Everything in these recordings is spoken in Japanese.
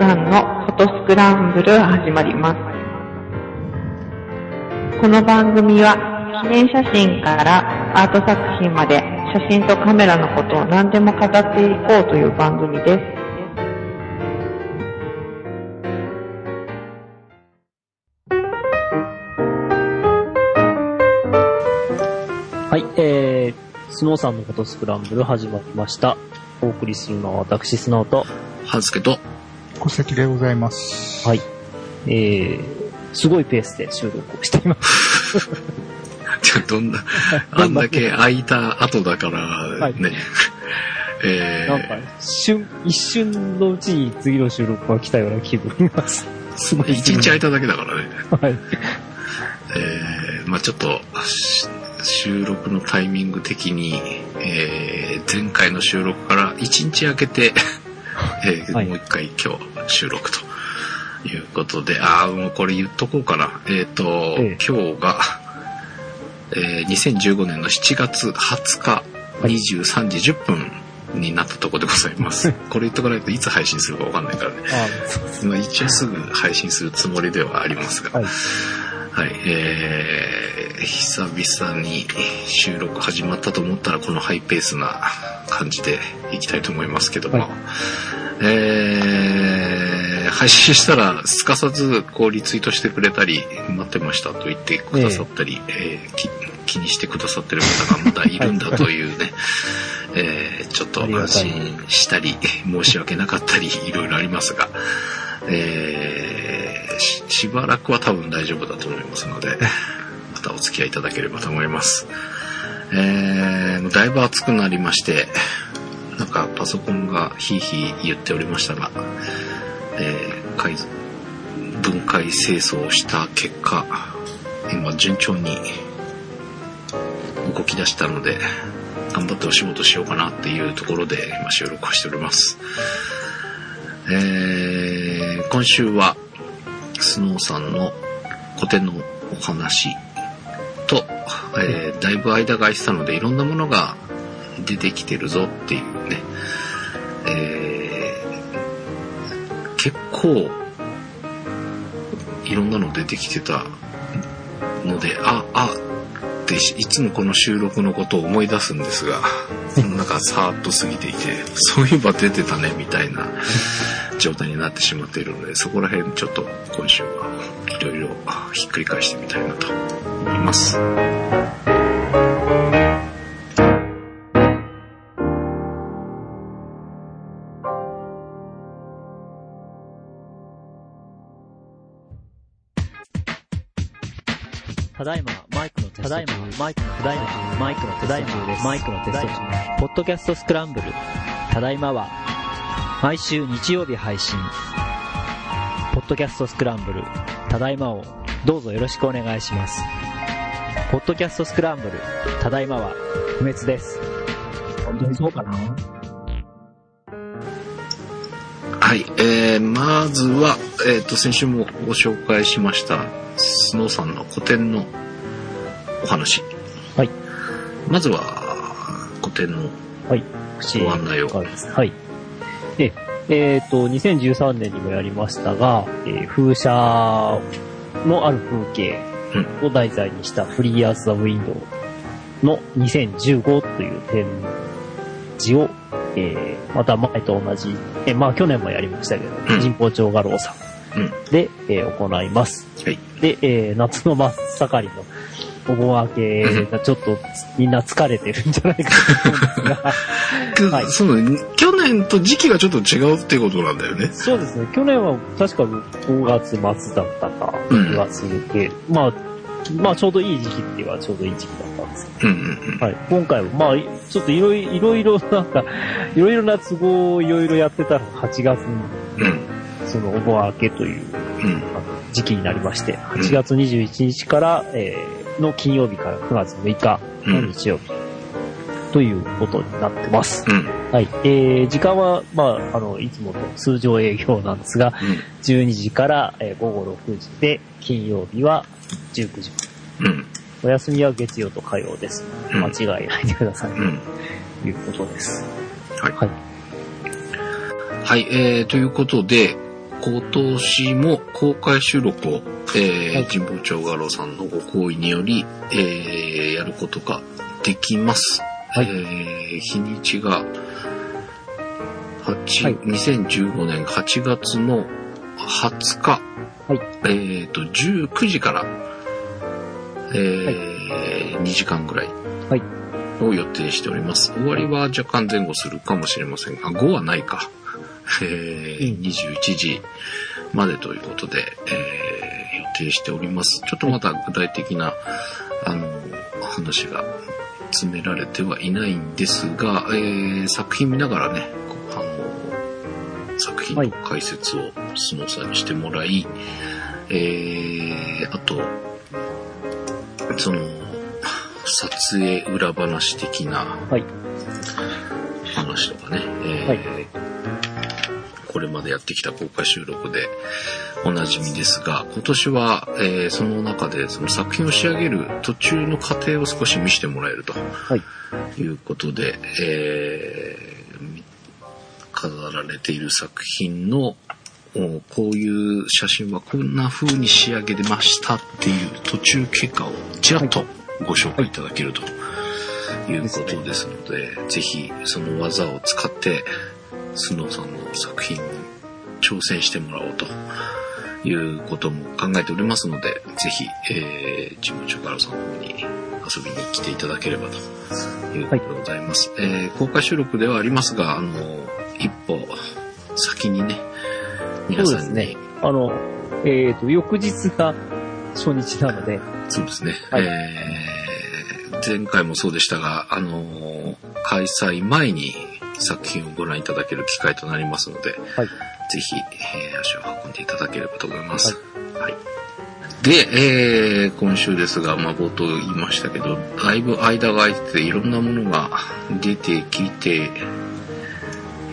さんのフォトスクランブル始まります。この番組は記念写真からアート作品まで写真とカメラのことを何でも語っていこうという番組です。はい、えー、スノーさんのフォトスクランブル始まりました。お送りするのは私、スノーと、はずけと、戸籍でございます。はい、えー、すごいペースで収録をしています。じゃあどんな、あんだけ空いた後だからはいね、えなんか、瞬、一瞬のうちに次の収録が来たような気分がす すごー、い。一日空いただけだからね、はい。えー、まあちょっと、し収録のタイミング的に、えー、前回の収録から一日空けて、えーはいもう一回今日収録ということで、ああ、もうこれ言っとこうかな。えっ、と、ええ今日が、えー2015年の7月20日23時10分になったところでございます。これ言っとかないといつ配信するかわかんないからね。まあ一応すぐ配信するつもりではありますが、はい。はい、えー、久々に収録始まったと思ったらこのハイペースな感じでいきたいと思いますけども、はい。えー、配信したらすかさずこうリツイートしてくれたり待ってましたと言ってくださったり、えーき気にしてくださってる方がまだいるんだというね、えーちょっと安心したり申し訳なかったりいろいろありますが、えーししばらくは多分大丈夫だと思いますので、またお付き合いいただければと思います。えーだいぶ暑くなりまして、なんかパソコンがヒーヒー言っておりましたが、えー分解清掃した結果、今順調に動き出したので、頑張ってお仕事しようかなっていうところで今収録をしております。えー今週はスノーさんの古典のお話と、えーだいぶ間が空いてたのでいろんなものが出てきてるぞっていうね、えー結構いろんなの出てきてたので、あ、あ、っていつもこの収録のことを思い出すんですが、なんかさーっと過ぎていて、そういえば出てたねみたいな状態になってしまっているので、そこら辺ちょっと今週はいろいろひっくり返してみたいなとます。ただいま、マイクのテスト中。ただいま、マイクの、ただいま、マイクのテスト中です。マイクのテスト中。ポッドキャストスクランブル。ただいまは、毎週日曜日配信。ポッドキャストスクランブル。ただいまを、どうぞよろしくお願いします。ポッドキャストスクランブル。ただいまは、不滅です。本当にそうかな？はい、えー、まずは、えっ、と、先週もご紹介しました、スノーさんの古典のお話。はい。まずは、古典のはい。ご案内を。はい。え、えっ、と、2013年にもやりましたが、えー風車のある風景を題材にしたフリーアース・ザ・ウィンドウの2015という展示を、えーまた前と同じ、えーまあ去年もやりましたけど、うん神保町画廊さん。で、えー行います。はい。で、えー夏の真っ盛りのお盆明けがちょっとみんな疲れてるんじゃないかと思うんですが、くはいそうね、去年と時期がちょっと違うっていうことなんだよね。そうですね。去年は確か5月末だったか、うん6月で、まあ、まあちょうどいい時期って言えばちょうどいい時期だったんですけうんうんど、はい。今回はまあ、ちょっといろいろ、いろいろなんか、いろいろな都合をいろいろやってたら8月に、うん。うん。そのお盆明けといううん。時期になりまして、8月21日から、えーの金曜日から9月6日の日曜日、ということになってます。うん。はい。えー、時間は、まあ、あの、いつもの通常営業なんですが、12時から、えー午後6時で、金曜日は19時。うん。うん。お休みは月曜と火曜です。うん間違いないでください。うん。ということです。はい。はい。はい、えー、ということで、今年も公開収録を、えーはい神保町画廊さんのご好意により、えーやることができます。はいえー日にちが、8はい2015年8月の20日、はい。えっ、と、19時から、えー2時間ぐらいはい。を予定しております。終わりは若干前後するかもしれませんが、5はないか。えーうん21時までということで、えー予定しております。ちょっとまだ具体的な、あの、話が詰められてはいないんですが、えー作品見ながらね、あの、作品の解説をスノーさんにしてもらい、えーあと、その、撮影裏話的なはい。話とかね、えーはいこれまでやってきた公開収録でおなじみですが、今年は、えーその中でその作品を仕上げる途中の過程を少し見せてもらえると。はい。いうことで、えー飾られている作品のおこういう写真はこんな風に仕上げてましたっていう途中経過をちらっとご紹介いただけるということですので、ぜひその技を使ってスノーさんの作品に挑戦してもらおうということも考えておりますので、ぜひ、えー、事務長からさんの方に遊びに来ていただければということでございます。えー公開収録ではありますが、あの、一歩先にね、皆さんに、そうですね。あの、えっ、と、翌日が初日なので、そうですね。はいえー前回もそうでしたが、あのー開催前に作品をご覧いただける機会となりますので、はい。ぜひ、えー足を運んでいただければと思います。はい。で、えー今週ですが、まあ、冒頭言いましたけど、だいぶ間が空いてて、いろんなものが出てきて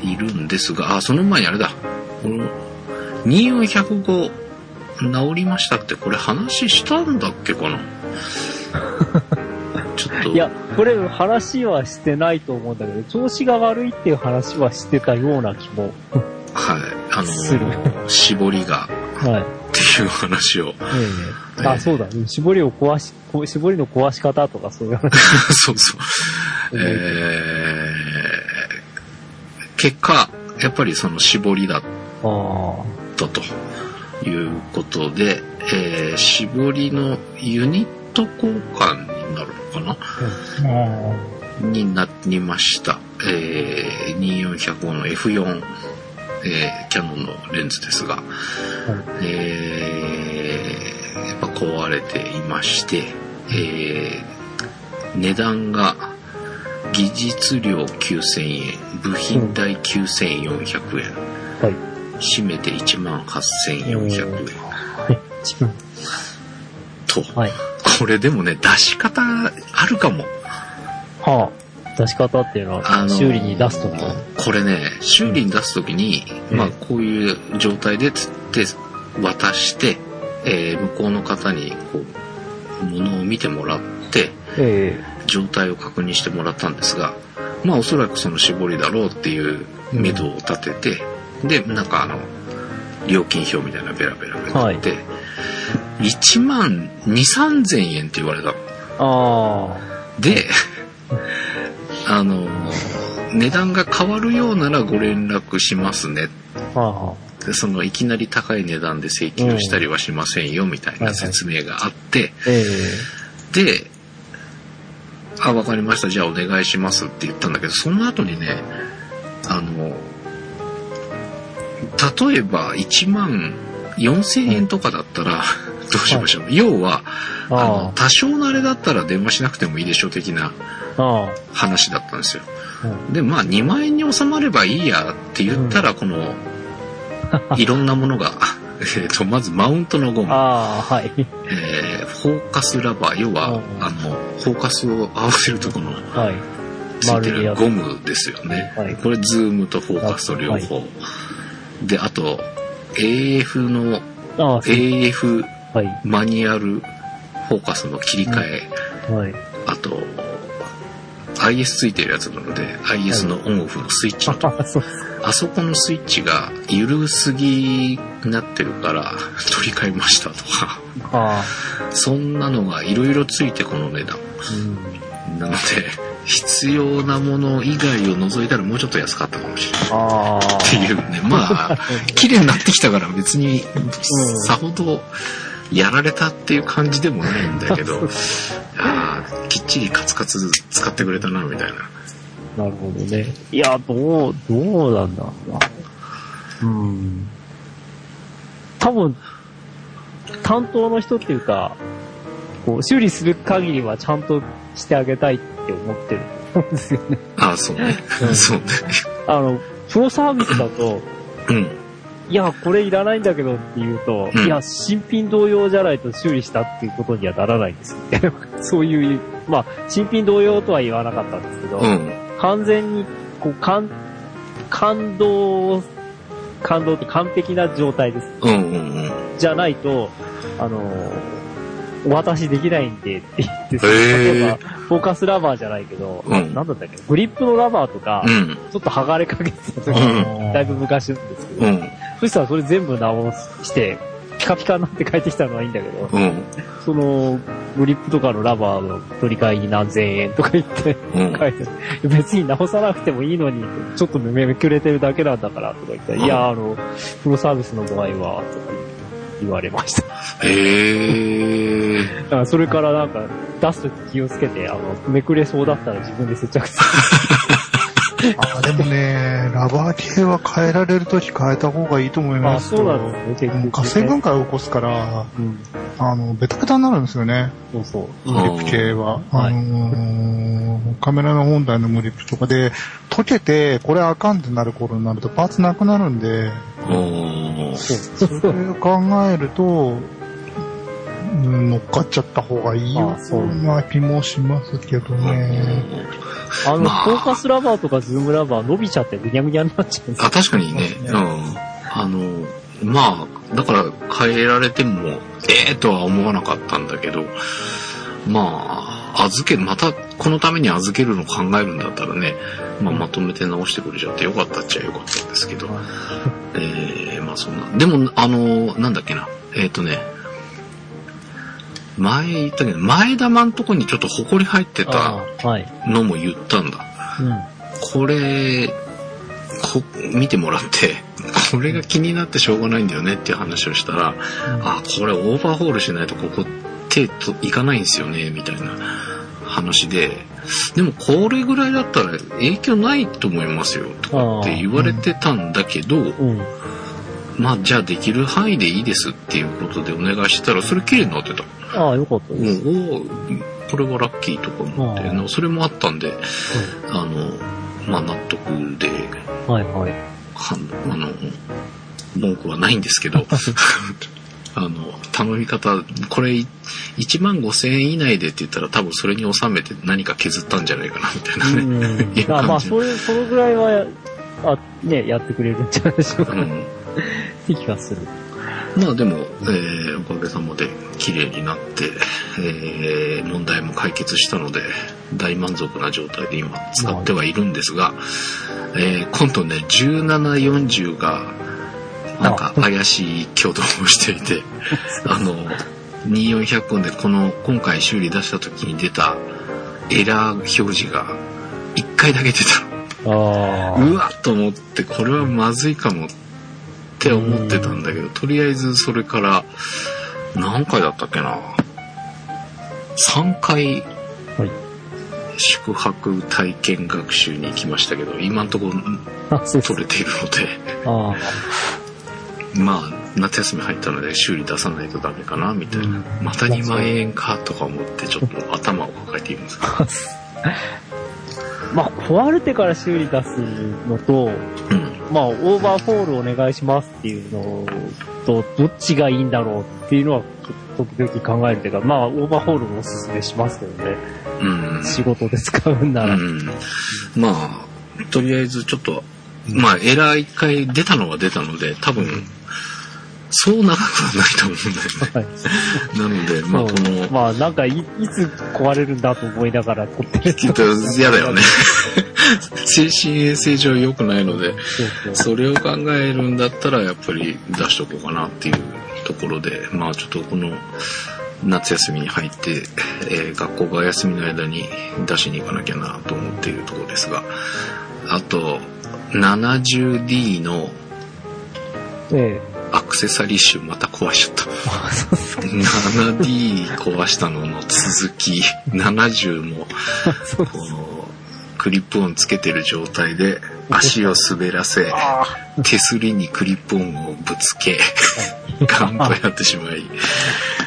いるんですが、あ、その前にあれだ。この、2405治りましたって、これ話したんだっけかな？ちょっと。いや、これ話はしてないと思うんだけど、調子が悪いっていう話はしてたような気も。はい。あのするー、絞りが、はい。っていう話を。ええあ、そうだ。絞りを壊し、こ絞りの壊し方とかそういう話。そうそう。えー、結果、やっぱりその絞りだっあたということで、えー、絞りのユニット交換になるのかな？になりました。えー、2405の F4、えー、キャノンのレンズですが、えー、やっぱ壊れていまして、えー、値段が技術料9000円、部品代9400円、あ。はい。締めて18400円はい。と、はい。これでもね、出し方あるかも。はあ。出し方っていうのは、あのー修理に出すときの。これね、修理に出すときに、うんまあこういう状態でつって渡して、えー向こうの方にこう、物を見てもらって、え状態を確認してもらったんですが、まあおそらくその絞りだろうっていう目処を立てて、で、なんかあの、料金表みたいなベラベラが出て、1万2、3000円って言われたあで、あの、値段が変わるようならご連絡しますね。あ。はでそのいきなり高い値段で請求したりはしませんよみたいな説明があって、あ。ええで、あ、わかりました。じゃあお願いしますって言ったんだけど、その後にね、あの、例えば1万4000円とかだったら、どうしましょう。要は、あのあ、多少のあれだったら電話しなくてもいいでしょ的な話だったんですよ。あ。うんで、まあ2万円に収まればいいやって言ったら、この、いろんなものが、えっと、まずマウントのゴム、はい。えーフォーカスラバー、要は、うんあの、フォーカスを合わせるとこの、はい。ついてるゴムですよね。はいこれ、ズームとフォーカスと両方。で、あと、AF の、AF はい。マニュアルフォーカスの切り替え、はい。あと、IS ついてるやつなので、IS のオンオフのスイッチのとこあそこのスイッチが緩すぎになってるから 取り替えましたとか、あそんなのがいろいろついてこの値段。あ。うん。なので、必要なもの以外を除いたらもうちょっと安かったかもしれない。ああ。っていうね。まあ、綺麗になってきたから別に、さほどやられたっていう感じでもないんだけど、あーきっちりカツカツ使ってくれたな、みたいな。なるほどね。いや、どう、どうなんだろうな。うん。多分、担当の人っていうか、こう、修理する限りはちゃんとしてあげたいって思ってると思うんですよね。ああ、そうね。うんそうね。あの、プロサービスだと、うん。いや、これいらないんだけどって言うと、うんいや、新品同様じゃないと修理したっていうことにはならないんですみたいな。そういう、まあ、新品同様とは言わなかったんですけど、うん。完全に、こう、感、感動、感動って完璧な状態です。うんうんうん。じゃないと、あのお渡しできないんでって言って、例えば、フォーカスラバーじゃないけど、うんなんだったっけ、グリップのラバーとか、うん。ちょっと剥がれかけてた時、うだいぶ昔なんですけど、うん。そしたらそれ全部直して、ピカピカになって帰ってきたのはいいんだけど、うん。その、グリップとかのラバーの取り替えに何千円とか言って、うん。書いてある別に直さなくてもいいのに、ちょっとめくれてるだけなんだからとか言ったら、うんいや、あの、プロサービスの場合は、とか言われました。へえ。だからそれからなんか、出すとき気をつけて、あの、めくれそうだったら自分で接着す あでもね、ラバー系は変えられるとき変えた方がいいと思いますよ。そうなんですね、活性分解を起こすから、うん。あの、ベタベタになるんですよね、そうそう。うんグリップ系は。はいあのーカメラの本体のグリップとかで、溶けて、これあかんってなる頃になるとパーツなくなるんで、おーそうそれを考えると、うん乗っかっちゃった方がいいよううな気もしますけどね。あの、まあフォーカスラバーとかズームラバー伸びちゃってぐにゃぐにゃになっちゃうんですよあ、確かにね。うん。あの、まあ、だから変えられても、ええとは思わなかったんだけど、まあ、預け、またこのために預けるの考えるんだったらね、まあ、まとめて直してくれちゃってよかったっちゃよかったんですけど、ええまあそんな。でも、あの、なんだっけな。えっ、とね、前言ったけど、前玉のとこにちょっと埃入ってた。のも言ったんだ。うん。これ、こ、見てもらって、これが気になってしょうがないんだよねっていう話をしたら、あ、これオーバーホールしないとここ手といかないんですよね、みたいな話で、でもこれぐらいだったら影響ないと思いますよ、とかって言われてたんだけど、うん。まあじゃあできる範囲でいいですっていうことでお願いしてたら、それ綺麗になってた。ああ、よかったもです。う、おーこれはラッキーとか思って、ああのそれもあったんで、あの、まあ納得で、はいはい。はあの、文句はないんですけど、あの、頼み方、これ1万5千円以内でって言ったら多分それに収めて何か削ったんじゃないかなみたいなね。うん。いまあ、それ、そのぐらいはや、あ、ね、やってくれるんじゃないでしょうか。っうん。て 気がする。まあでも、えー、おかげさまで綺麗になって、えー、問題も解決したので、大満足な状態で今使ってはいるんですが、えー、今度ね、17、40が、なんか怪しい挙動をしていて、あの、2400本でこの、今回修理出した時に出たエラー表示が1回だけ出た。うわっと思って、これはまずいかもって思ってたんだけど、とりあえずそれから、何回だったっけな ?3 回はい。宿泊体験学習に行きましたけど、今んとこ取れているので、あまあ、夏休み入ったので修理出さないとダメかな、みたいな。うんまた2万円かとか思って、ちょっと頭を抱えています。あ。まあ、壊れてから修理出すのと、うん。まあ、オーバーホールお願いしますっていうのと、どっちがいいんだろうっていうのは、時々考えるけど、まあ、オーバーホールをおすすめしますけどね。うん。仕事で使うんなら。うん、まあ、とりあえずちょっと、まあエラー一回出たのは出たので、多分、そう長くはないと思うんだよね。はい。なので、まあこの、まあなんかい、いつ壊れるんだと思いながら撮ってるきっと嫌だよね。精神衛生上良くないので、それを考えるんだったらやっぱり出しとこうかなっていうところで、まあちょっとこの夏休みに入って、えー学校が休みの間に出しに行かなきゃなと思っているところですが、あと 70D のえアクセサリー集また壊しちゃった。あ、そうっすか。7D 壊したのの続き、70もこうクリップオンつけてる状態で足を滑らせ、手すりにクリップオンをぶつけ、ガンとやってしまい、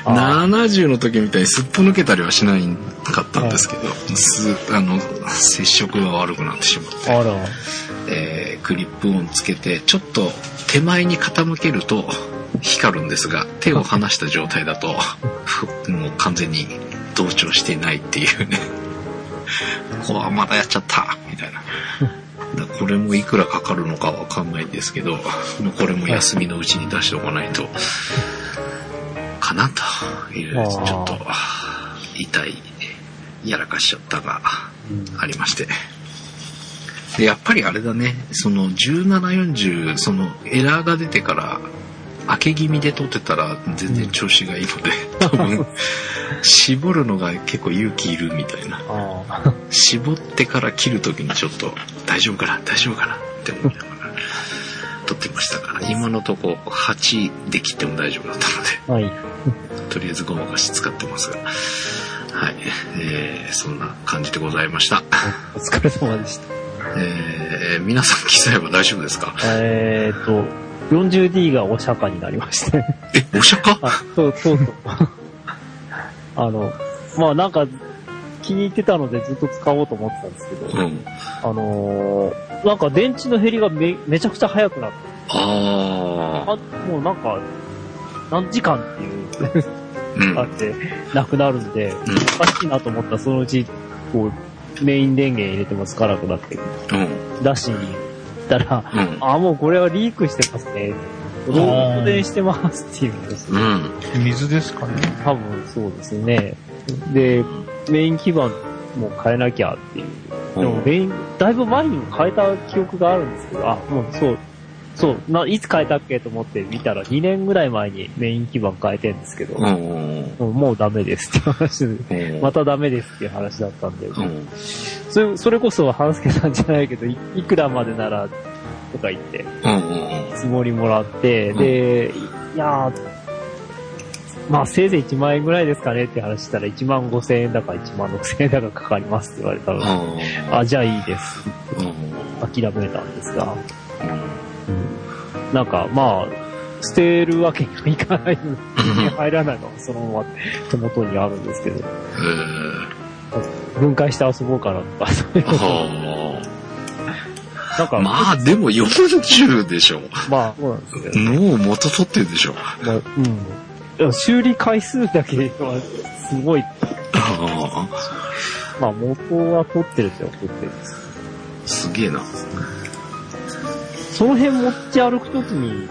あ70の時みたいにすっぽ抜けたりはしないかったんですけど、すあの、接触が悪くなってしまって。えークリップオンつけて、ちょっと手前に傾けると光るんですが、手を離した状態だと、ふもう完全に同調していないっていうね。こわまだやっちゃったみたいな。これもいくらかかるのかわかんないんですけど、これも休みのうちに出しておかないと、かなという、ちあょーっと痛い、やらかしちゃったがありまして。で、やっぱりあれだね、その1740、そのエラーが出てから、明け気味で撮ってたら全然調子がいいので、多分、絞るのが結構勇気いるみたいな。絞ってから切るときにちょっと大丈夫かな大丈夫かなって思いながら撮ってましたから、今のとこ8で切っても大丈夫だったので、はい。とりあえずごまかし使ってますが、はい、えー、そんな感じでございました。お疲れ様でした。えー、皆さん機材は大丈夫ですか？えーっと、40D がお釈迦になりまして。え、お釈迦？あ、そう、そうそう。あの、まあなんか、気に入ってたのでずっと使おうと思ってたんですけど、うん。あのーなんか電池の減りがめ、めちゃくちゃ早くなって、ああ、もうなんか、何時間っていう、ー。うん。あって、なくなるんで、うんおかしいなと思ったらそのうち、こう、メイン電源入れてもつかなくなって、うん。出しに行ったら、うん。あ、もうこれはリークしてますね。漏漏電してますっていうんですようん。水ですかね。多分そうですね。で、メイン基板も変えなきゃっていう。でもメイン、だいぶ前にも変えた記憶があるんですけど、あ、もうそう、そう、な、いつ変えたっけと思って見たら2年ぐらい前にメイン基板変えてんですけど、うん。うん。もうダメですって話で、うん。またダメですっていう話だったんで、うん。それそれこそ半助さんじゃないけど、いいくらまでなら、とか言って。つもりもらって、うんで、いやー、まあせいぜい1万円ぐらいですかねって話したら1万5千円だか1万6千円だかかかりますって言われたので、あ、じゃあいいです。諦めたんですが、なんかまあ、捨てるわけにはいかないので、入らないのは そのまま手元にあるんですけど、分解して遊ぼうかなとか、そういうのはなんか、あ。まあ、でも40でしょ。まあ、そうなんですけど、もう元取ってるでしょ。まあ、うん。でも修理回数だけはすごい、あまあ元は取ってるっちゃ取ってす。あ、すげえな。その辺持ち歩くときに、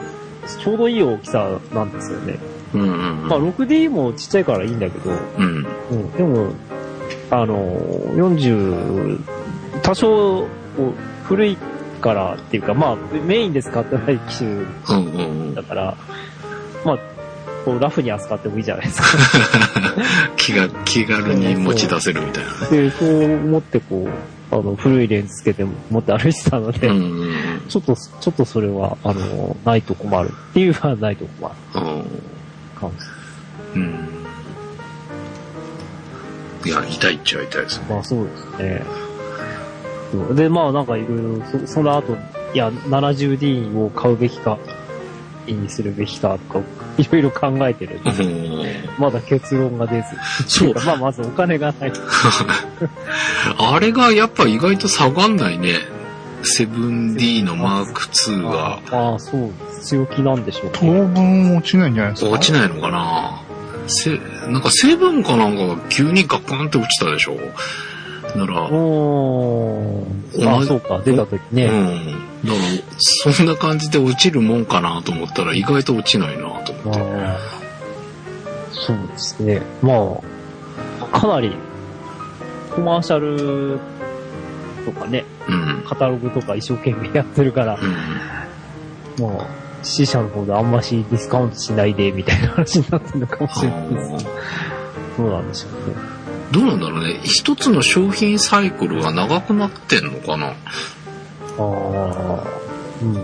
ちょうどいい大きさなんですよね。うんうんまあ 6D もちっちゃいからいいんだけど、うん。うん、でも、あの、40、多少、古いからっていうか、まあメインで使ってない機種うんうんうんだから、まあ、こうラフに扱ってもいいじゃないですか。気が、気軽に持ち出せるみたいなね。で、そう思ってこう、あの、古いレンズつけて持って歩いてたので、うんうんちょっと、ちょっとそれは、あの、ないと困るっていうのはないと困るうん。感じ。うん。いや、痛いっちゃ痛いですね。まあそうですね。で、まあなんかいろいろ、そその後、いや、70D を買うべきか、にするべきかとか、いろいろ考えてるまだ結論が出ず。そうまあまずお金がない。あれがやっぱ意外と下がんないね。7D のマーク2がああ、そう、強気なんでしょう当ね。分落ちないんじゃないですか？落ちないのかなせ、なんか成分かなんかが急にガッカンって落ちたでしょ？なら、おー。あ、そうか、出た時うね。ん。だから、そんな感じで落ちるもんかなと思ったら意外と落ちないなと思って。そうですね。まあ、かなり、コマーシャルとかね、うん。カタログとか一生懸命やってるから、うん。まあ、死者の方であんましディスカウントしないで、みたいな話になってるのかもしれないです。そうなんでしょうね。どうなんだろうね。一つの商品サイクルが長くなってんのかな？ああ、うん。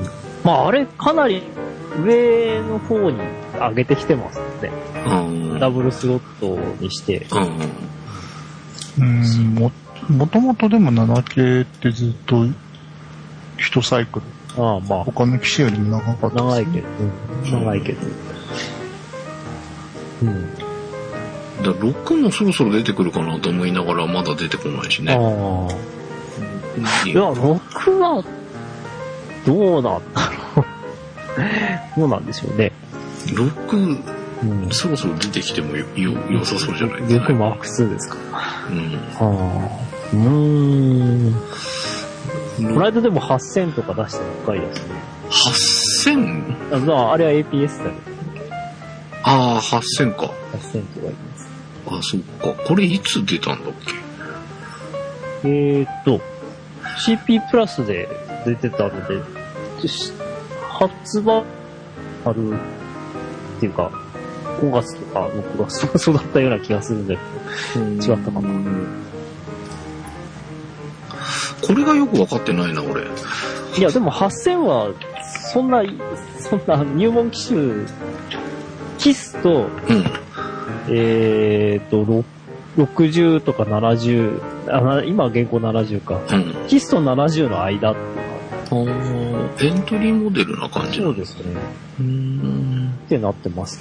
まあ、あれ、かなり上の方に上げてきてますので、うん。ダブルスロットにして。うん。うん、も、もともとでも7系ってずっと、一サイクル。ああ、まあ、他の機種よりも長かった長いけど、うん、長いけど。うん。だ6もそろそろ出てくるかなと思いながらまだ出てこないしね。ああ。いや、6は、どうだろう。どうなんでしょうね。6、うん。そろそろ出てきてもよ、よ、良さそうじゃないですか、6マーク2ですか。うん。ああ。うーん。この間でも8000とか出したばっかりですね。8000? あまあ、あれは APS だよ。ああ、8000か。8000とか言います。あ、そっか。これいつ出たんだっけ？えーっと、CP プラスで出てたので、し発売あるっていうか、5月とか6月とかそうだったような気がするんだけど、違ったかな。これがよくわかってないな、俺。いや、でも8000は、そんな、そんな入門機種、キスと、うん。えーっと、ろ60とか70、あな今現行70か。うん。キスと70の間っていうか、あーエントリーモデルな感じそうですね。うーん。ってなってます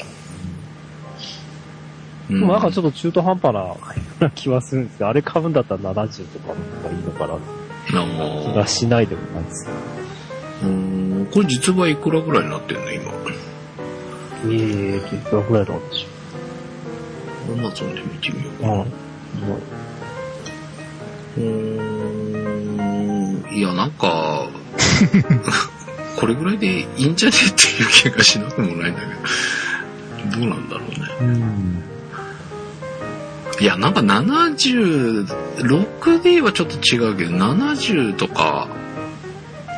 でもなんかちょっと中途半端な気はするんですけど、あれ買うんだったら70とかの方がいいのかなって気があしないでもないですうんこれ実売いくらぐらいになってんの今？えーと、いくらぐらいなんでしアマゾンで見てみようかい。うーんいや、なんか、これぐらいでいいんじゃねっていう気がしなくもないんだけど、どうなんだろうね。うん。いや、なんか70、6D はちょっと違うけど、70とか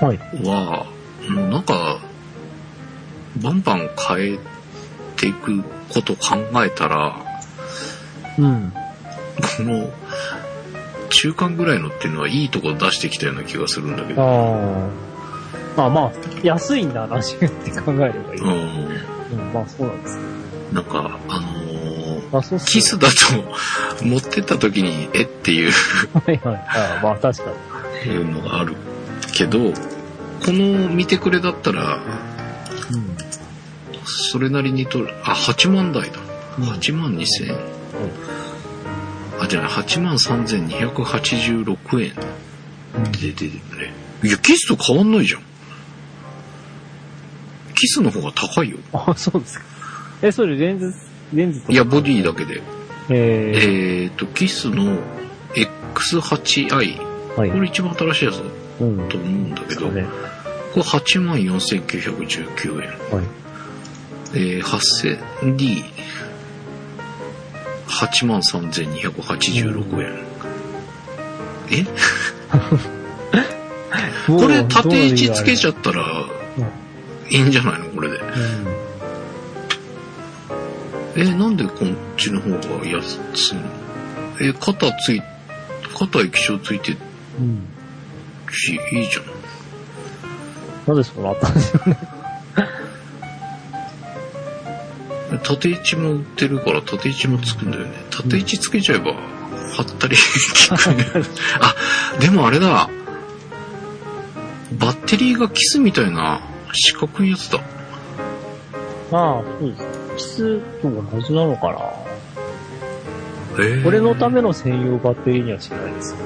はい。は、もうなんか、バンバン変えていくことを考えたら、うん。この、中間ぐらいのっていうのはいいとこ出してきたような気がするんだけど。ああ。まあまあ、安いんだ70って考えればいい。うん。うん、まあそうなんですなんか、あのーキスだと持ってった時に、えっていうはいはい。ああまあ確かに。いうのがあるけど、この見てくれだったら、うん。それなりにとる、あ、8万台だ。うん8万2千円。あ、じゃない、8万3286円で出てるね。いや、キスと変わんないじゃん。キスの方が高いよ。あ、そうですか。え、それレンズ、レンズとか？いや、ボディだけで。ええーと、キスの X8i。ー、はい。これ一番新しいやつだうん。と思うんだけど、ね。これ8万4919円。はい。えー、8000D。8万3286円。え？これ縦位置つけちゃったらいいんじゃないの？これで。えーなんでこっちの方が安いの？えー肩つい、肩液晶ついてるうん。うん。し、いいじゃん。なぜそうなったんですよね。縦位置も売ってるから縦位置もつくんだよね。縦位置つけちゃえば、貼ったり効くね。あ、でもあれだ。バッテリーがキスみたいな四角いやつだ。ああ、そうです。キスと同じなのかなえーこれのための専用バッテリーにはしないですよ。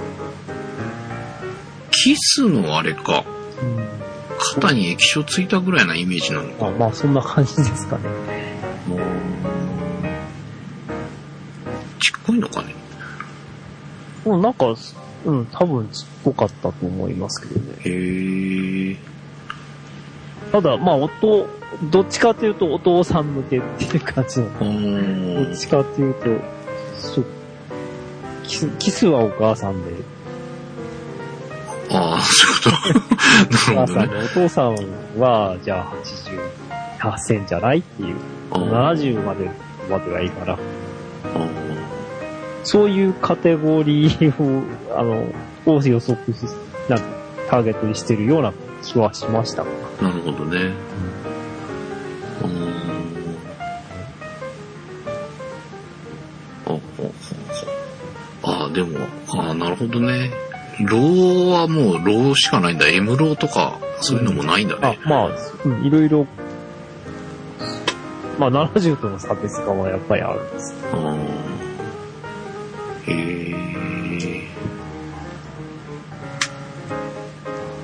キスのあれか。うん。肩に液晶ついたぐらいなイメージなのか。あまあ、そんな感じですかね。ちっこいのかね？もうなんか、うん、多分ちっぽかったと思いますけどね。へえ。ただ、まあ、音、どっちかというとお父さん向けっていう感じの。おーどっちかっていうと、キス、キスはお母さんで、ああ、そういうこおと？なるほどね。母さんで、お父さんは、じゃあ88戦じゃない？っていう。あー70までまでがいいから。あそういうカテゴリーを、あの、を予測し、なんかターゲットにしてるような気はしました。ーなるほどね。うーん。ああああ、でも、ああ、なるほどね。 RAW はもう RAW しかないんだ。M ローとか、そういうのもないんだあね。、まあ、うん、いろいろ、まあ、70との差別化はやっぱりあるんです。ああ。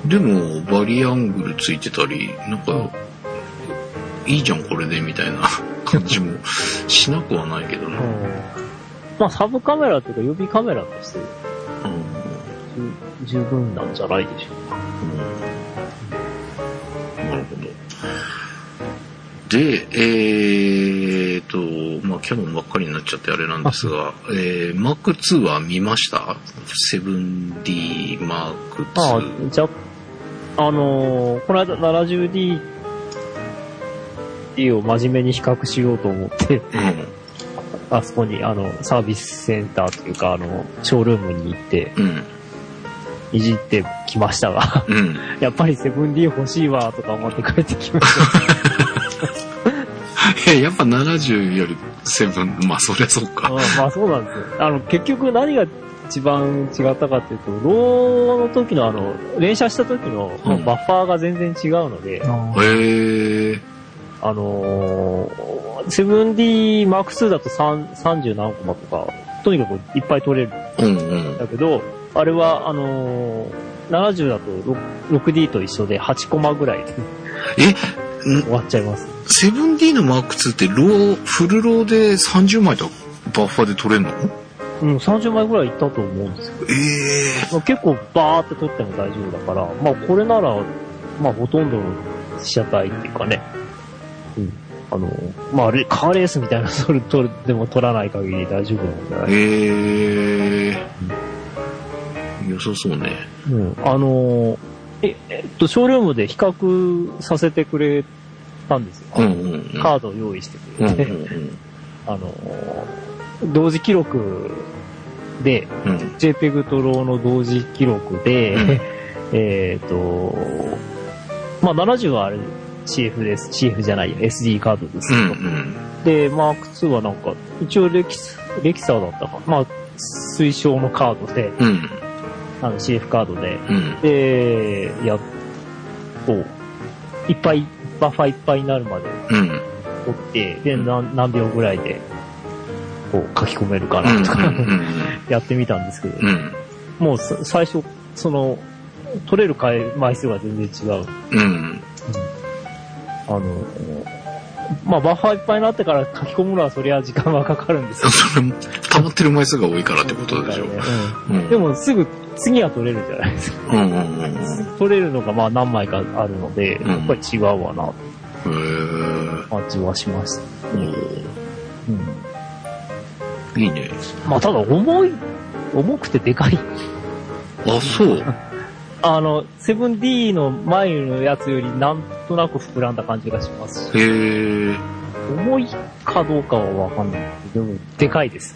でも、バリアングルついてたり、なんか、いいじゃん、これで、みたいな 感じもしなくはないけどね。まあ、サブカメラというか予備カメラとしてうん十十分なんじゃないでしょうか。うんなるほど。で、えーと、まあ、キャノンばっかりになっちゃってあれなんですが、えー、Mark II は見ました ?7D Mark ああ II。、じゃ、あのーこの間 70D を真面目に比較しようと思って、うん。あそこに、あの、サービスセンターというか、あの、ショールームに行って、うん。いじってきましたが、うん。やっぱり 7D 欲しいわ、とか思って帰ってきました。え、やっぱ70より7、まあ、そりゃそうか。あまあそうなんですよ。あの、結局何が一番違ったかっていうと、 RAW の時のあの、連射した時のうんバッファーが全然違うので、あへー。あのー、7D Mark II だと3 30何コマとか、とにかくいっぱい取れるうんうんん。だけど、あれは、あのー、70だと 6- 6D と一緒で8コマぐらいでえ、ん終わっちゃいます。7D の Mark II って RAW、フル RAW で30枚とバッファーで取れんの？うん、30枚ぐらいいったと思うんですよ。ええまあ、結構バーって撮っても大丈夫だから、まあこれなら、まあほとんどの被写体っていうかね、うん。あの、まあレカーレースみたいな撮る、撮る、でも撮らない限り大丈夫なんじゃない？ええ良さそうね。うん。あの、え、えっと、ショールームで比較させてくれたんですよ。うんうんうん。カードを用意してくうんうんれて、あの、同時記録で、うん。うん。JPEG と RAW の同時記録で、うん えっと、まあ70はあれ CF です。CF じゃないよ。SD カードですうんけど。で、マーク2はなんか、一応レキスレキサーだったか。まあ、推奨のカードで、うん。うん。あの CF カードで、うん。で、やっと、いっぱい、バッファーいっぱいになるまでうん。取って、で、何何秒ぐらいで、こう書き込めるかうん。なとか、うん。やってみたんですけど、うん。もうさ最初、その、取れる回枚数が全然違う。うん。あの、まあ、バッファーいっぱいになってから書き込むのはそりゃ時間はかかるんですよ。それも、溜まってる枚数が多いからってことでしょ。うんうん。でもすぐ次は取れるじゃないですか。うんうんうんうん。取れるのがまあ何枚かあるので、うんやっぱり違うわな。感じはしました。おうん。ーいいね。まあ、ただ重い、重くてでかい。あ、そう。あの、7D の前のやつよりなんとなく膨らんだ感じがしますし、へえ。重いかどうかはわかんないけど、でも、でかいです。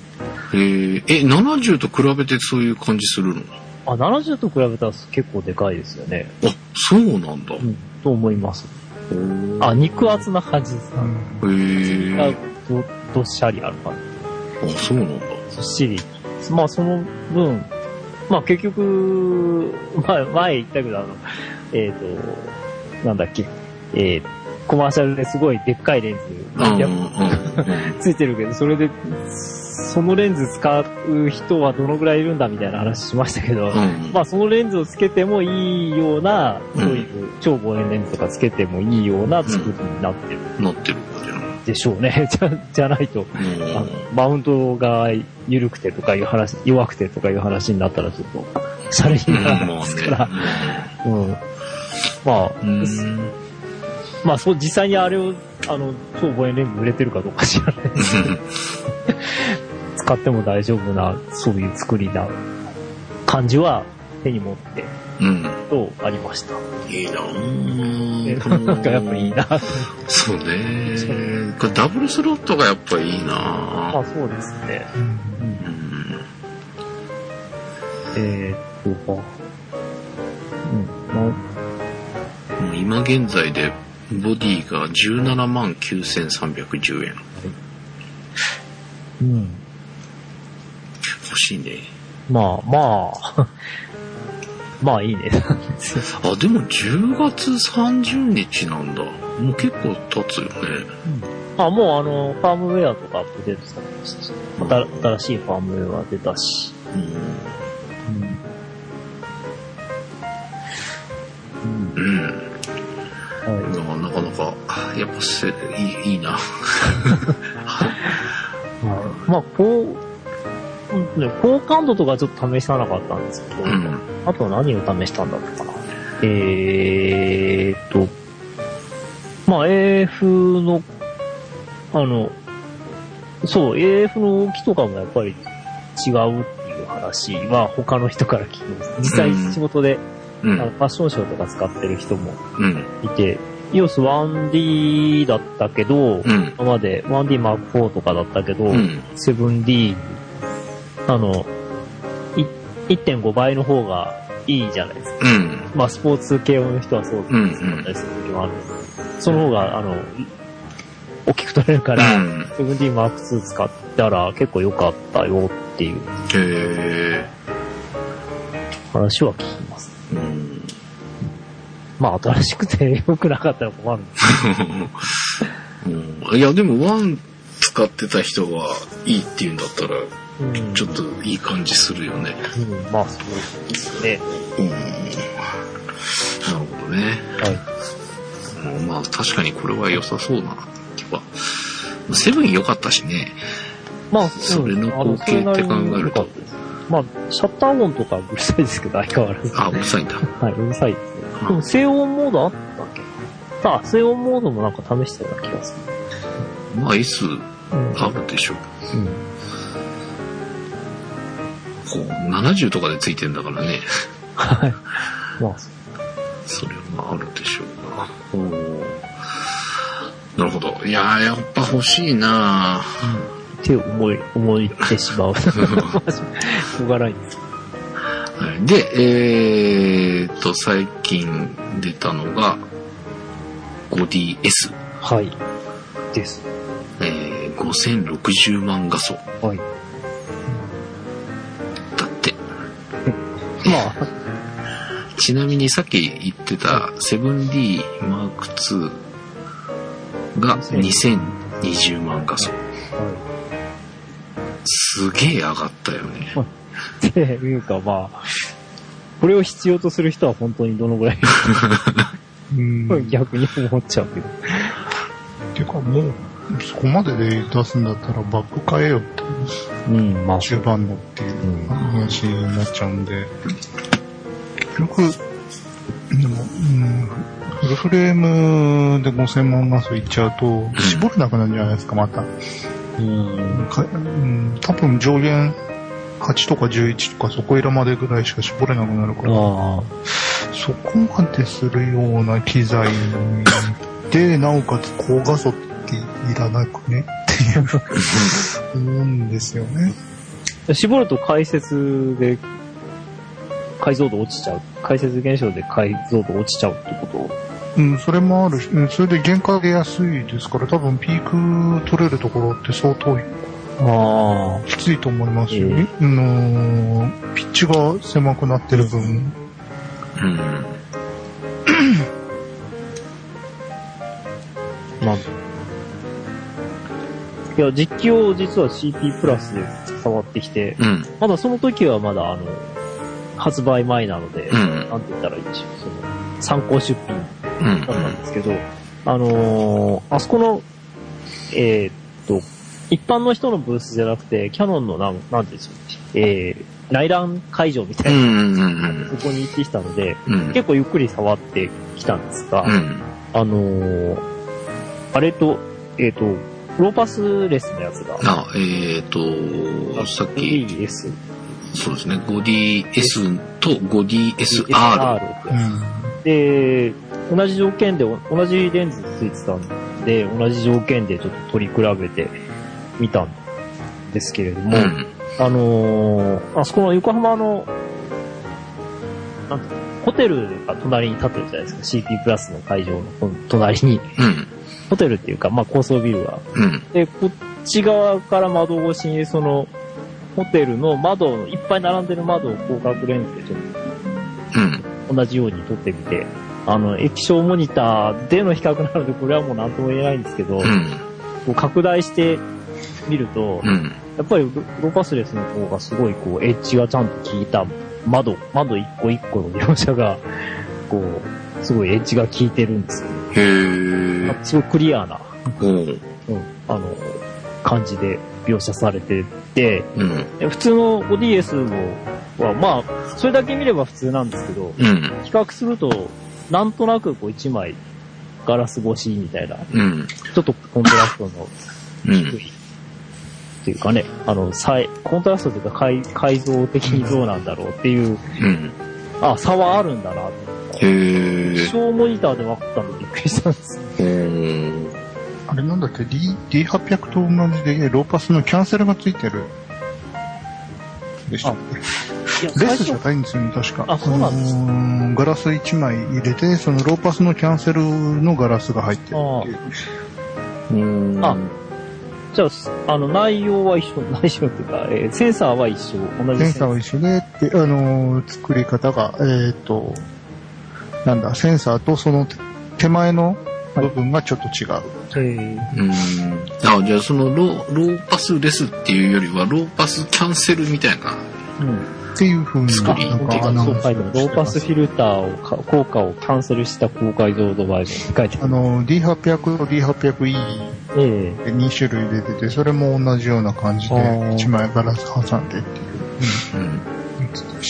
へえ。え、70と比べてそういう感じするの？あ、70と比べたら結構でかいですよね。あ、そうなんだ。うん、と思います。あ、肉厚な感じです。うんへえ。あどどっしゃりある感じ。あ、そうなんだ。ずっしり。まあその分、まあ結局、まあ前言ったけどあの、えっ、と、なんだっけ、えー、コマーシャルですごいでっかいレンズ。ついてるけど、それで、そのレンズ使う人はどのぐらいいるんだみたいな話しましたけど、うん。まあそのレンズをつけてもいいような、うんそういう超望遠レンズとかつけてもいいような作りになってるなってる。でしょうね。じゃ、じゃないと、うんあのマウントが緩くてとかいう話、弱くてとかいう話になったらちょっと、シャレにならないですから。うん。まあ、うん。まあそう、実際にあれを、あの、超望遠レンズ売れてるかどうか知らないですけど、使っても大丈夫な、そういう作りな感じは手に持って、うん。とありました。いいなえぁなんかやっぱいいな。そうね。これダブルスロットがやっぱいいなまあそうですね。うんうんえー、っと、うん、まあもう今現在でボディが17万9310円。うん。欲しいね。まあ、まあ、まあいいね。あ、でも10月30日なんだ。もう結構経つよね。あ、もうあの、ファームウェアとかアップデートされましたし、また新しいファームウェア出たし、うん。うん。はなかなか、やっぱせいいいいな。い。まあ、こう、うんね好感度とかちょっと試さなかったんですけど、うん。あとは何を試したんだったかな。えーっと、まあ AF の、あの、そう、AF の動きとかもやっぱり違うっていう話は他の人から聞きます。実際うん仕事で、うん。あのファッションショーとか使ってる人もうん。いて、EOS1D だったけど、うん。今まで 1D Mark IV とかだったけど、うん。7D、あの、い1.5倍の方がいいじゃないですか。うん。まあ、スポーツ系の人はそううん。うだんったりする時もあるんですけど、その方が、あの、大きく取れるから、うん。7D Mark II 使ったら結構良かったよっていうへ話は聞きます。ーうん。まあ、新しくて良くなかったら困るんですうんいや、でも、ワン使ってた人がいいって言うんだったら、うんちょっといい感じするよね。うん、まあ、そうですね。うん。なるほどね。はい。うんまあ、確かにこれは良さそうな気は。セブン良かったしね。まあ、それの光景って考えるとまあ、シャッター音とかうるさいですけど、相変わらず。あ、うるさいんだ。はい、うるさいですね。でも、静音モードあったっけ？あ、静音モードもなんか試してた気がすまあ、S。あるでしょう。うん。こう、70とかでついてんだからね。はい。まあ、それはあるでしょうな。なるほど。いやー、やっぱ欲しいなって思い、思ってしまう。しょうがないです。はいで、えーっと、最近出たのが、5DS。はい。です。えー、5060万画素はい。だって。まあ、ちなみにさっき言ってた 7D Mark II が2020万画素。すげえ上がったよね。っていうかまあ、これを必要とする人は本当にどのぐらい うん。逆に思っちゃうけど。てかもう、そこまでで出すんだったらバック変えよってうん、まあ、中盤のっていう話になっちゃうんで、結局、でも、うん、フルフレームで5000万画素いっちゃうと、絞れなくなるんじゃないですか、また。うん。かうん、多分上限8とか11とかそこいらまでぐらいしか絞れなくなるから、あ。そこまでするような機材で、なおかつ高画素っていらなくね？っていう思うんですよね。あ。絞ると解説で解像度落ちちゃう。解説現象で解像度落ちちゃうってこと？うん、それもあるし、うんそれで限界出やすいですから、多分ピーク取れるところって相当あきついと思いますよえね。あのーピッチが狭くなってる分、うん。あ。まあ。いや、実機を実は CP プラスで触ってきて、うん。まだその時はまだあの、発売前なので、うん。なんて言ったらいいでしょう、その、参考出品うん。だったんですけど、あのーあそこのえーっと、一般の人のブースじゃなくて、キャノンのなん、なんていうんでしょう、えー、内覧会場みたいな、うんうんうんそこに行ってきたので、うん。うん。結構ゆっくり触ってきたんですが、うん。あのー、あれと、えーっと、ローパスレスのやつが、あ、えっ、と、さっき、5DS、そうですね、5DS と 5DSR。SR うん。で、同じ条件で、同じレンズついてたんで、同じ条件でちょっと取り比べてみたんですけれども、うん。あのーあそこの横浜の、なんホテルが隣に立ってるじゃないですか。CP プラスの会場の隣に、うん。ホテルっていうか、まあ高層ビルが。うん。で、こっち側から窓越しに、その、ホテルの窓の、いっぱい並んでる窓を広角レンズでちょっうん。と同じように撮ってみて、あの、液晶モニターでの比較なので、これはもう何とも言えないんですけど、うん。こう拡大してみると、うん。やっぱりロローパスレスの方がすごいこう、エッジがちゃんと効いた窓、窓一個一個の描写が、こう、すごいエッジが効いてるんですよ。へー。すごいクリアな、おう。うん、あの、感じで描写されてて、うん。で普通の 5DS のは、まあ、それだけ見れば普通なんですけど、うん。比較すると、なんとなくこう一枚ガラス越しみたいな、うん。ちょっとコントラストのうん。低い。っていうかね、あの、さいコントラストというか改改造的にどうなんだろうっていう、うん。あ、差はあるんだなと思った。へー。小モニターで分かったんでびっくりしたんです。あれなんだっけ？D、D800 と同じで、ローパスのキャンセルがついてる。でしたっけ？レスじゃないんですよね、確か。あそうなんですあのーガラス1枚入れて、そのローパスのキャンセルのガラスが入ってるっていう。うん。あじゃあ、あの、内容は一緒、内容っていうか、えーセンサーは一緒、同じセンサーは一緒で、で、あのー作り方が、えっ、と、なんだ、センサーとその手前の部分がちょっと違う。えうん。あ、じゃあそのロー、ローパスレスっていうよりは、ローパスキャンセルみたいな。ーうん。っていう風に作りなんかアあナウン。ローパスフィルターをか、効果をキャンセルした高解像度バージョン書いてあの、D800 と D800E ええで2種類出てて、それも同じような感じで、あー1枚ガラス挟んでっていううん。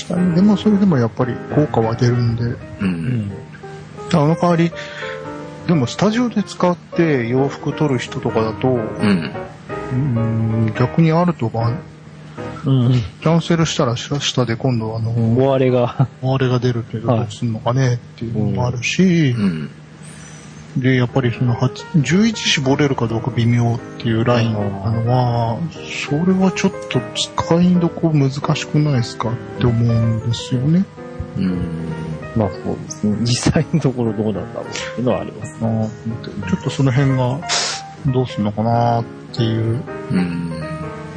やつでしたね。でもそれでもやっぱり効果は出るんで、う。うんん。あの代わり、でもスタジオで使って洋服撮る人とかだと、うん。うん逆にあるとか、うん。キャンセルしたら下下で今度あの、終われが、あれが出るけどはいどうすんのかねっていうのもあるしう、ん。で、やっぱりその8 11絞れるかどうか微妙っていうラインなのは、それはちょっと使いどこ難しくないですかって思うんですよね。うん。まあそうですね。実際のところどうなんだろうっていうのはあります。なあちょっとその辺がどうすんのかなっていう、うん。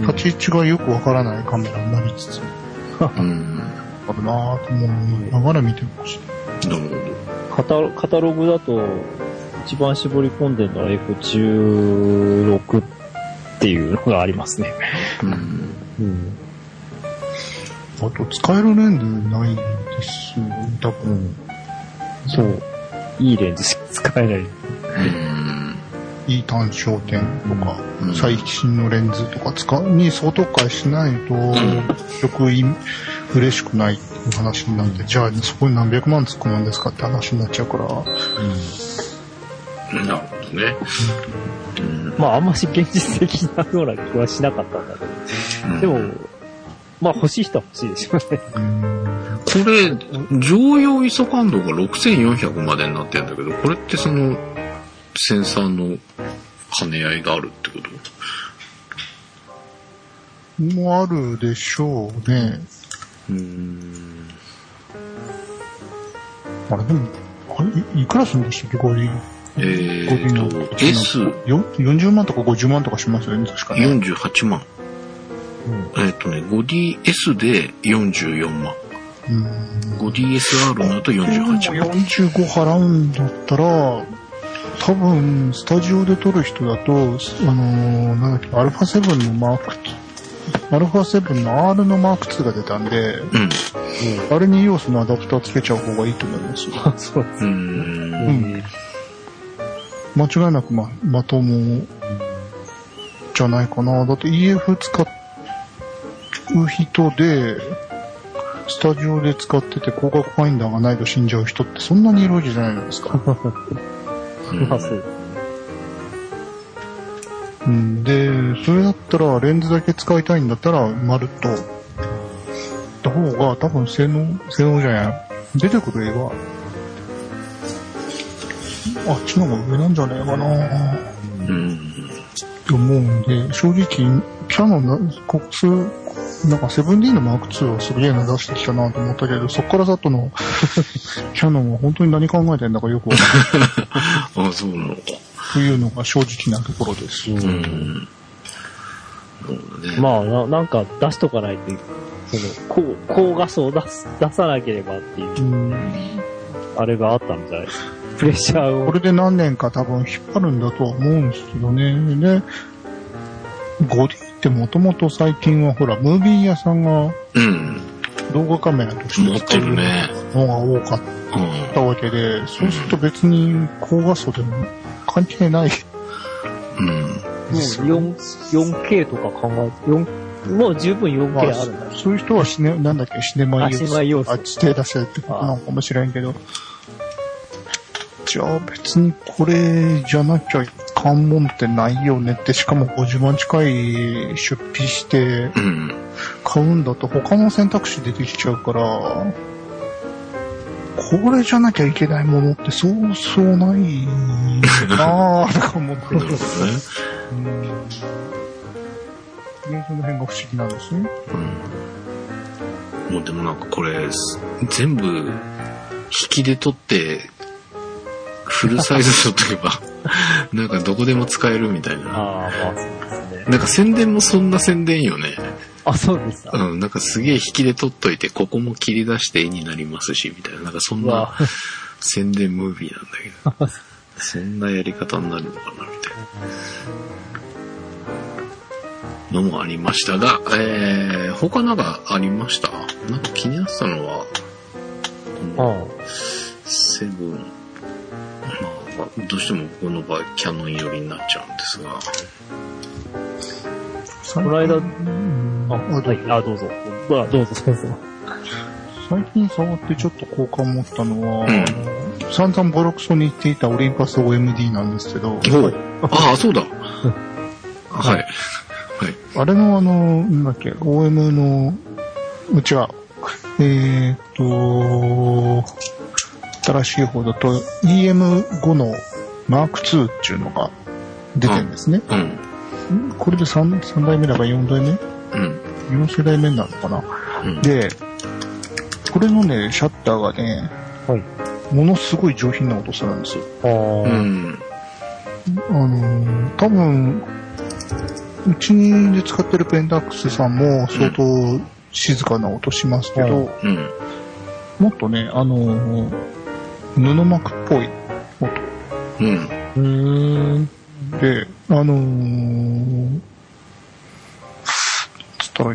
立ち位置がよくわからないカメラになりつつうん。あるなぁと思いながら見てました。なるほカタロカタログだと、一番絞り込んでるのは F16 っていうのがありますね。ど。うん。うん。あと、使えるレンズないんですよ、多う分。ん。そう。いいレンズしか使えない。うん。いい単焦点とか、うん最新のレンズとか使うに総特化しないと、結局い嬉しくないっていう話になって、じゃあそこに何百万突っ込むんですかって話になっちゃうから、なるほどね。うん。まああんまし現実的なような気はしなかったんだけど。でも、まあ欲しい人は欲しいでしょうね。これ、常用 ISO 感度が6400までになってるんだけど、これってその、センサーの兼ね合いがあるってこと？もあるでしょうね。うん。あれでも、あれいいくらするんでしたっけ、これ。えーと、よ40万とか50万とかしますよね、確かね。S48 万。えっ、とね、5DS で44万。うん 5DSR のと48万。45払うんだったら、多分、スタジオで撮る人だと、あのーなんだっけ、アルファ7のマーク、アルファ7の R のマーク2が出たんで、うん。あれに EOS のアダプターつけちゃう方がいいと思います そうです。うん。ん間違いなくま、まともじゃないかな。だって EF 使う人で、スタジオで使ってて光学ファインダーがないと死んじゃう人ってそんなにいるわけじゃないですか。うんまあそう。うん、で、それだったらレンズだけ使いたいんだったら、まるっと、った方が多分性能、性能じゃない。出てくる絵は、あっちの方が上なんじゃねえかなうん。と思うんで、正直、キャノンな、国数、なんか 7D の Mark II はすげえの出してきたなと思ったけど、そっからざっとの キャノンは本当に何考えてんだかよくわかんない あ、そうなのか。というのが正直なところです。う。うん。まあな、なんか出しとかないと、その、高、高画素を出す、出さなければっていう、うんあれがあったんじゃないプレッシャーを。これで何年か多分引っ張るんだとは思うんですけどね。で、ゴディってもともと最近はほら、ムービー屋さんがうん。動画カメラとし持ってて使うるね。のが多かっうん。たわけで、そうすると別に高画素でも関係ないうん。もう4、4K とか考えて、4、もう十分 4K あるんだ。そういう人はシネ、なんだっけ、シネマあシネマ要素あ、指定出せってことなのかもしれんけど。じゃあ別にこれじゃなきゃいかんもんってないよねって、しかも50万近い出費してうん。買うんだと他の選択肢出てきちゃうから、これじゃなきゃいけないものってそうそうないなぁとか思ってなるほどね。うん。ねその辺が不思議なんですね。うん。もうでもなんかこれ、す全部、引きで撮って、フルサイズ撮っとけば、なんかどこでも使えるみたいな。ああ、まあそうですね。なんか宣伝もそんな宣伝よね。あ、そうですか。うん、なんかすげえ引きで撮っといて、ここも切り出して絵になりますし、みたいな。なんかそんな宣伝ムービーなんだけど。そんなやり方になるのかな、みたいな。のもありましたが、えー、他なんかありました？なんか気になってたのは、このあセブン、まあ、どうしてもこの場合キャノン寄りになっちゃうんですが、この間うんあ、あはい。あ、どうぞ。どうぞ、どうぞ。最近触ってちょっと好感持ったのは、うんあの散々ボロクソに言っていたオリンパス OMD なんですけど、おああ、そうだ。はい。はい。あれのあの、なんだっけ、OM の、うちは、えーっと、新しい方だと EM5 の Mark II っていうのが出てるんですね。うん。これで 3, 3代目だか4代目？うん。?4 世代目なのかなうん。で、これのね、シャッターがね、はい。ものすごい上品な音するんですよ。ああ、うん。あのー多分、うちで使ってるペンタックスさんも相当静かな音しますけど、うん。もっとね、あのー布膜っぽい音うん。うーん。で、あのー、つったな。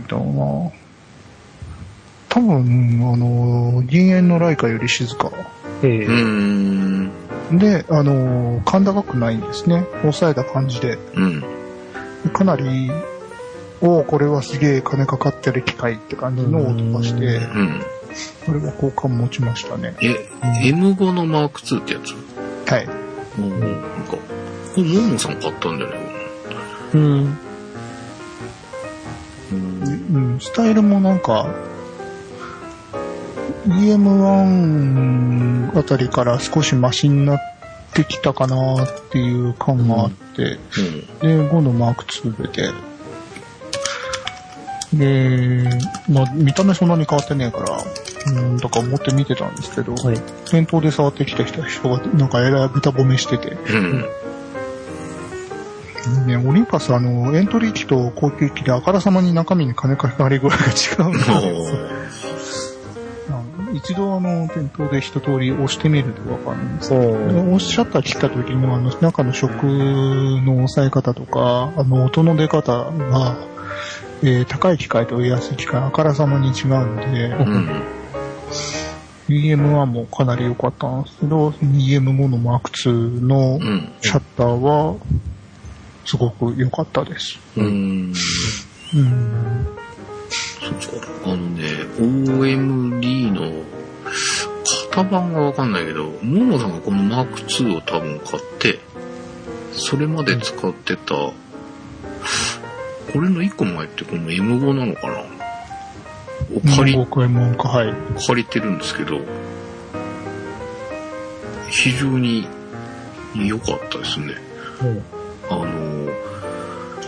多分、あのー銀塩のライカより静か。ええうん。で、あのー甲高くないんですね。抑えた感じで。うん。かなり、おお、これはすげえ金かかってる機械って感じの音がして、うん。これは好感持ちましたね。え、M5 のマーク2ってやつ？はい。うん。なんか、これ、ももさん買ったんだよね。うん。うん。うん、スタイルもなんか、EM1 あたりから少しマシになってきたかなっていう感があって、で、5のマーク2出て、で、まあ、見た目そんなに変わってねえから、うん、だから思って見てたんですけど、はい。店頭で触ってきた人が、なんかえらい豚褒めしてて、うん。ね、オリンパスあの、エントリー機と高級機であからさまに中身に金かかり具合が違うん一度あの、店頭で一通り押してみるとわかるんですそう。で押しシャッター切った時のあの、中の食の抑え方とか、あの、音の出方が、えー高い機械と安い機械あからさまに違うんで、うん。EM1 もかなり良かったんですけど、EM5 の Mark II のうん。シャッターは、すごく良かったです。うーん。うん。そうか。あのね、OMD の型番がわかんないけど、モモさんがこの Mark II を多分買って、それまで使ってた、これの1個前ってこの M5 なのかな？を借り、僕 M1 か、はい。借りてるんですけど、非常に良かったですね。うんあの、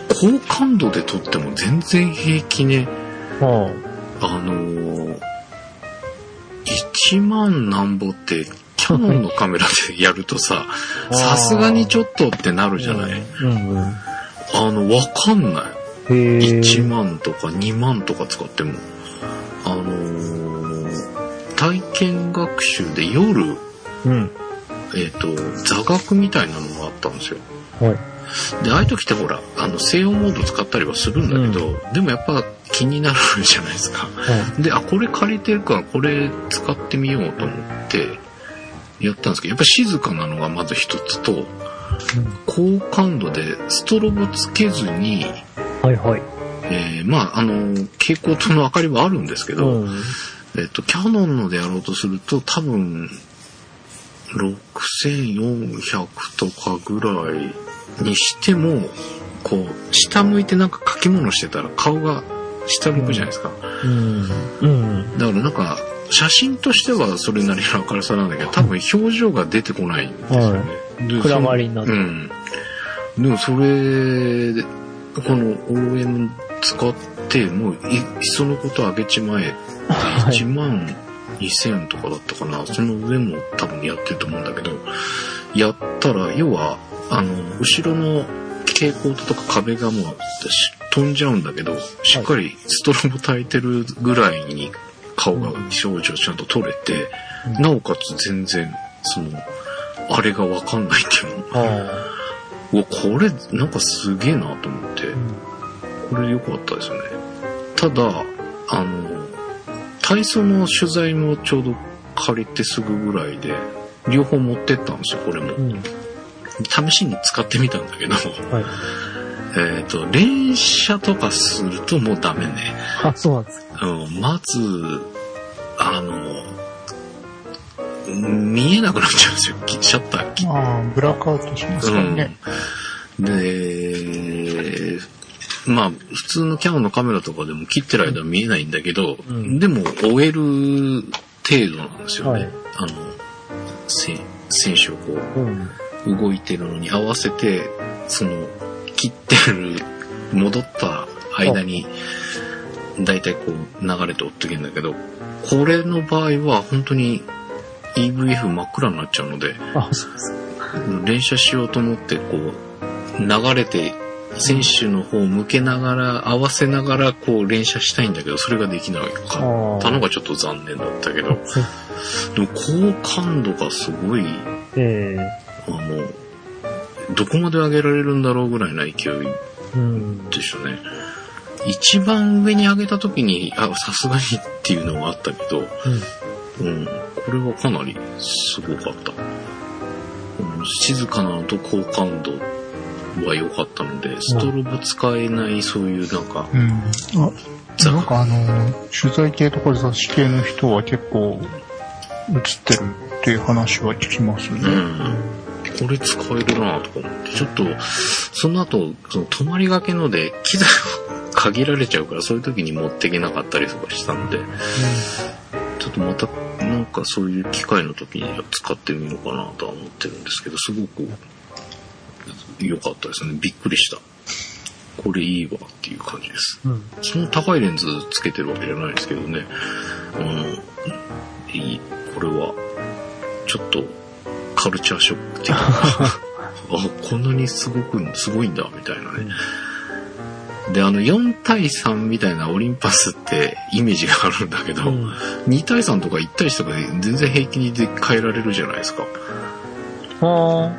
高感度で撮っても全然平気ね。はあのー、1万なんぼって、キャノンのカメラでやるとさ、さすがにちょっとってなあ。るじゃない、うんうん。あの、わかんない。へえ。1万とか2万とか使っても。あのー、体験学習で夜、うん。えっ、と、座学みたいなのがあったんですよ。はい。で、ああいう時ってほら、あの、静音モード使ったりはするんだけど、でもやっぱ気になるじゃないですか。はで、あ、これ借りてるからこれ使ってみようと思って、やったんですけど、やっぱ静かなのがまず一つと、高感度でストロボつけずに、い。はいはい。えーまあ、あの、蛍光灯の明かりはあるんですけど、うん。えっと、キャノンのでやろうとすると多分、6400とかぐらいにしても、こう、下向いてなんか書き物してたら顔が下向くじゃないですか。うん。うん。だからなんか、写真としてはそれなりの明るさなんだけど、多分表情が出てこないんですよね。で暗がりになって。うん。でもそれで、この OM 使って、もうい、いっそのことあげちまえ。はい1万2000とかだったかな。その上も多分やってると思うんだけど、やったら、要は、あの、後ろの蛍光灯とか壁がもうし飛んじゃうんだけど、しっかりストロボ焚いてるぐらいに顔が表情ちゃんと撮れて、うんなおかつ全然、その、あれがわかんないっていうの。わ、これ、なんかすげえなと思って、これ良かったですよね。ただ、あの、体操の取材もちょうど借りてすぐぐらいで、両方持ってったんですよ、これもあ。う。ん。試しに使ってみたんだけど、はい。えっと、連射とかするともうダメね。あ、そうなんですか。うん、まず、あの、見えなくなっちゃうんですよ、きシャッター。切っああ、ブラックアウトしますからね。うん、で、まあ、普通のキャノンのカメラとかでも切ってる間は見えないんだけど、うん。でも追える程度なんですよね。はい。あの、せ選手をこう動いてるのに合わせて、その、切ってる、戻った間に、だい。たいこう流れて追っとけんだけど、これの場合は本当に EVF 真っ暗になっちゃうので、あ、そうですか。連射しようと思ってこう流れて選手の方を向けながら合わせながらこう連射したいんだけどそれができなか。ったのがちょっと残念だったけど。でも高感度がすごいえあのどこまで上げられるんだろうぐらいな勢い。でしたね。一番上に上げた時にあさすがにっていうのがあったけどうん、これはかなりすごかった。うん。静かなのと高感度は良かったので、ストロボ使えないそういうなんか、うん。あ、なんかあの、取材系とか雑誌系の人は結構映ってるっていう話は聞きますね。うん、これ使えるなとか思って、ちょっと、その後、その泊まりがけので、機材が 限られちゃうから、そういう時に持っていけなかったりとかしたので、ちょっとまた、なんかそういう機会の時には使ってみようかなとは思ってるんですけど、すごく良かったですね。びっくりした。これいいわっていう感じです。うん。その高いレンズつけてるわけじゃないですけどね。あの、いい、これは、ちょっと、カルチャーショックっていうか、あ、こんなにすごく、すごいんだ、みたいなね。で、あの、4対3みたいなオリンパスってイメージがあるんだけど、うん。2対3とか1対1とかで全然平気にで変えられるじゃないですか。は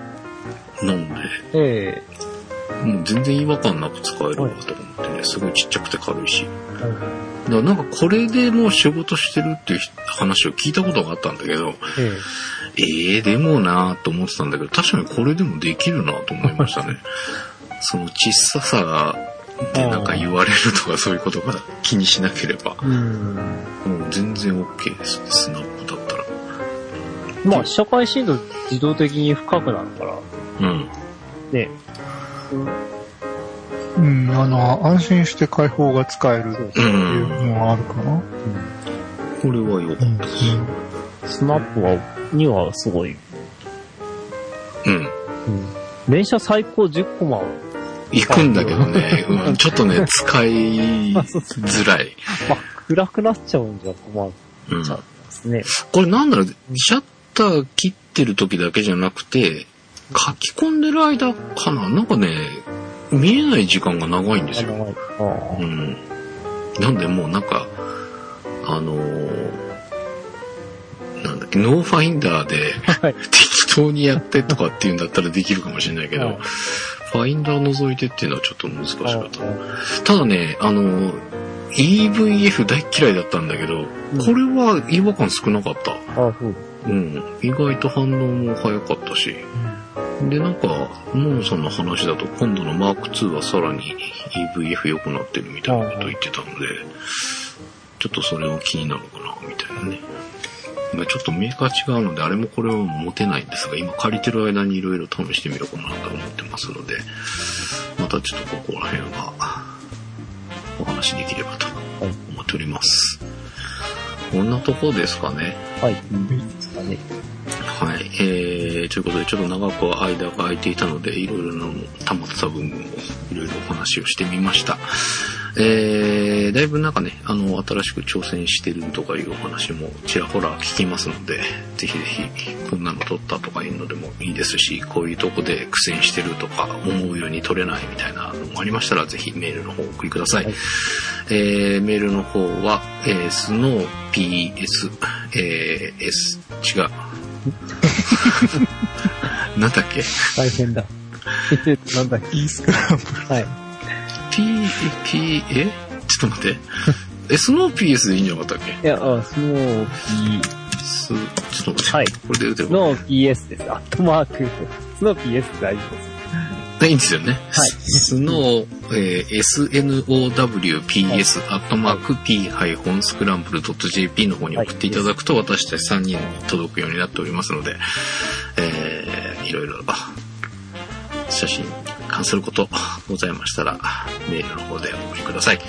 なんで、あ、えもう全然違和感なく使えるわと思ってね、すごいちっちゃくて軽いし。だからなんかこれでもう仕事してるっていう話を聞いたことがあったんだけど、ええええでもなぁと思ってたんだけど、確かにこれでもできるなと思いましたね。その小ささでなんか言われるとかそういうことが気にしなければ、うん。もう全然 OK ですね、スナップだったら。まあ、社会深度自動的に深くなるから、うん。ね。うん、あの、安心して開放が使えるっていうのはあるかな。これは良かったです。スナップは、にはすごい。うん。うん。連射最高10コマ。行くんだけどね、うん、ちょっとね、使いづらい。まあ、暗くなっちゃうんじゃ困っうんちゃうんですね。これなんだろう、シャッター切ってる時だけじゃなくて、書き込んでる間かな？なんかね、見えない時間が長いんですよ。うん。なんでもうなんか、あのーなんだっけ、ノーファインダーではい。適当にやってとかっていうんだったらできるかもしれないけど、はいファインダー覗いてっていうのはちょっと難しかあった。ただね、あの、EVF 大っ嫌いだったんだけど、これは違和感少なかった。あ、あそう。うん。意外と反応も早かったし。で、なんか、モンさんの話だと今度のマーク2はさらに EVF 良くなってるみたいなこと言ってたので、ちょっとそれは気になるかな、みたいなね。まあちょっとメーカー違うので、あれもこれは持てないんですが、今借りてる間にいろいろ試してみようかなと思ってますので、またちょっとここら辺はお話できればと思っております。こんなとこですかね。はい。はい。えー、ということで、ちょっと長く間が空いていたので、いろいろな溜まった部分をいろいろお話をしてみました。えー、だいぶなんかね、あの、新しく挑戦してるとかいうお話もちらほら聞きますので、ぜひぜひ、こんなの撮ったとかいうのでもいいですし、こういうとこで苦戦してるとか、思うように撮れないみたいなのもありましたら、ぜひメールの方をお送りください。はいえー、メールの方は、えー、スノー PS、えー、S、違う。なんだっけ？大変だ。えっとなんだっいいスクランブル。け。はい。?P、P、え？ちょっと待って。え、スノー PS でいいんじゃなかったっけ？いや、あ、スノー P、す、ちょっと待って。はいこれで打てば。スノー PS です。アットマーク。スノー PS 大丈夫です。いいんですよね。はい。スノー、えー snowps アットマーク p-scramble.jp の方に送っていただくと、私たち3人に届くようになっておりますので、えー、いろいろ、あ写真に関することございましたら、メールの方でお送りください。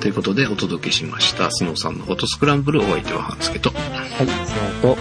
ということで、お届けしました、スノーさんのフォトスクランブル、お相手は半助と、はい。その後、